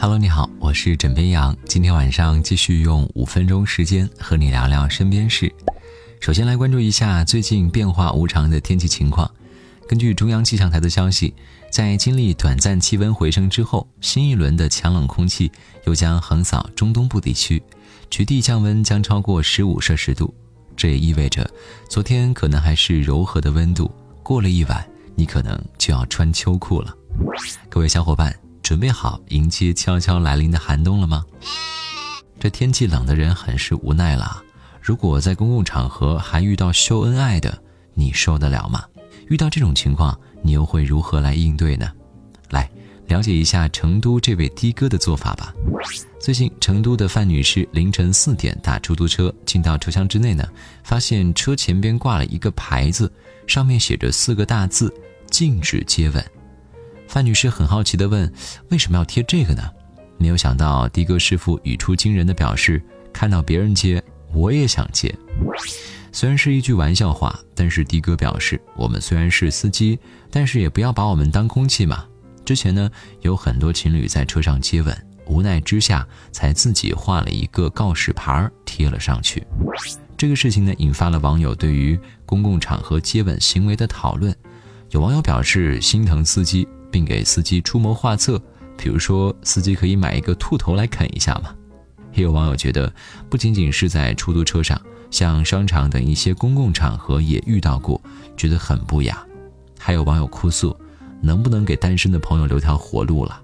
Hello，你好，我是枕边羊。今天晚上继续用五分钟时间和你聊聊身边事。首先来关注一下最近变化无常的天气情况。根据中央气象台的消息，在经历短暂气温回升之后，新一轮的强冷空气又将横扫中东部地区，局地降温将超过十五摄氏度。这也意味着，昨天可能还是柔和的温度，过了一晚，你可能就要穿秋裤了。各位小伙伴。准备好迎接悄悄来临的寒冬了吗？这天气冷的人很是无奈了。如果在公共场合还遇到秀恩爱的，你受得了吗？遇到这种情况，你又会如何来应对呢？来了解一下成都这位的哥的做法吧。最近，成都的范女士凌晨四点打出租车，进到车厢之内呢，发现车前边挂了一个牌子，上面写着四个大字：禁止接吻。范女士很好奇地问：“为什么要贴这个呢？”没有想到，的哥师傅语出惊人的表示：“看到别人接，我也想接。”虽然是一句玩笑话，但是的哥表示：“我们虽然是司机，但是也不要把我们当空气嘛。”之前呢，有很多情侣在车上接吻，无奈之下才自己画了一个告示牌贴了上去。这个事情呢，引发了网友对于公共场合接吻行为的讨论。有网友表示心疼司机。并给司机出谋划策，比如说司机可以买一个兔头来啃一下嘛。也有网友觉得，不仅仅是在出租车上，像商场等一些公共场合也遇到过，觉得很不雅。还有网友哭诉，能不能给单身的朋友留条活路了？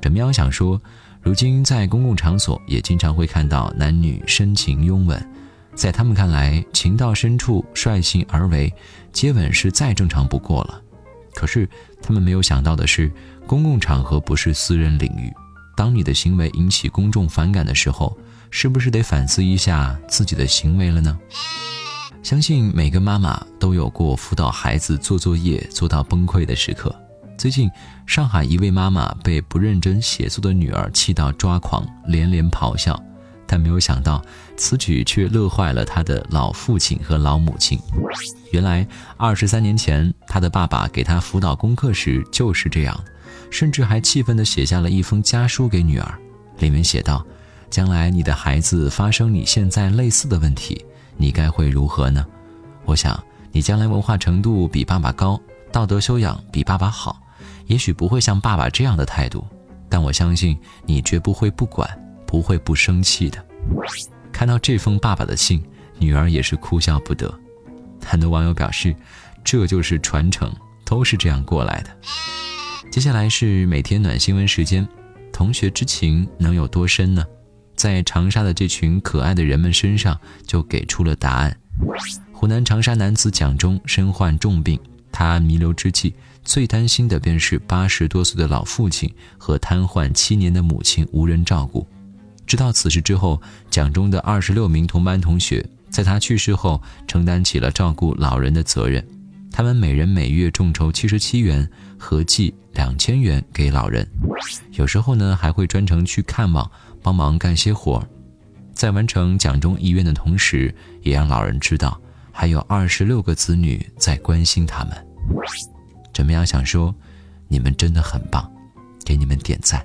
枕喵想说，如今在公共场所也经常会看到男女深情拥吻，在他们看来，情到深处率性而为，接吻是再正常不过了。可是，他们没有想到的是，公共场合不是私人领域。当你的行为引起公众反感的时候，是不是得反思一下自己的行为了呢？相信每个妈妈都有过辅导孩子做作业做到崩溃的时刻。最近，上海一位妈妈被不认真写作的女儿气到抓狂，连连咆哮。但没有想到，此举却乐坏了他的老父亲和老母亲。原来，二十三年前，他的爸爸给他辅导功课时就是这样，甚至还气愤地写下了一封家书给女儿，里面写道：“将来你的孩子发生你现在类似的问题，你该会如何呢？我想，你将来文化程度比爸爸高，道德修养比爸爸好，也许不会像爸爸这样的态度，但我相信你绝不会不管。”不会不生气的。看到这封爸爸的信，女儿也是哭笑不得。很多网友表示，这就是传承，都是这样过来的。接下来是每天暖新闻时间，同学之情能有多深呢？在长沙的这群可爱的人们身上就给出了答案。湖南长沙男子蒋忠身患重病，他弥留之际最担心的便是八十多岁的老父亲和瘫痪七年的母亲无人照顾。直到此事之后，蒋中的二十六名同班同学在他去世后承担起了照顾老人的责任。他们每人每月众筹七十七元，合计两千元给老人。有时候呢，还会专程去看望，帮忙干些活儿。在完成蒋中遗愿的同时，也让老人知道还有二十六个子女在关心他们。怎么样？想说，你们真的很棒，给你们点赞。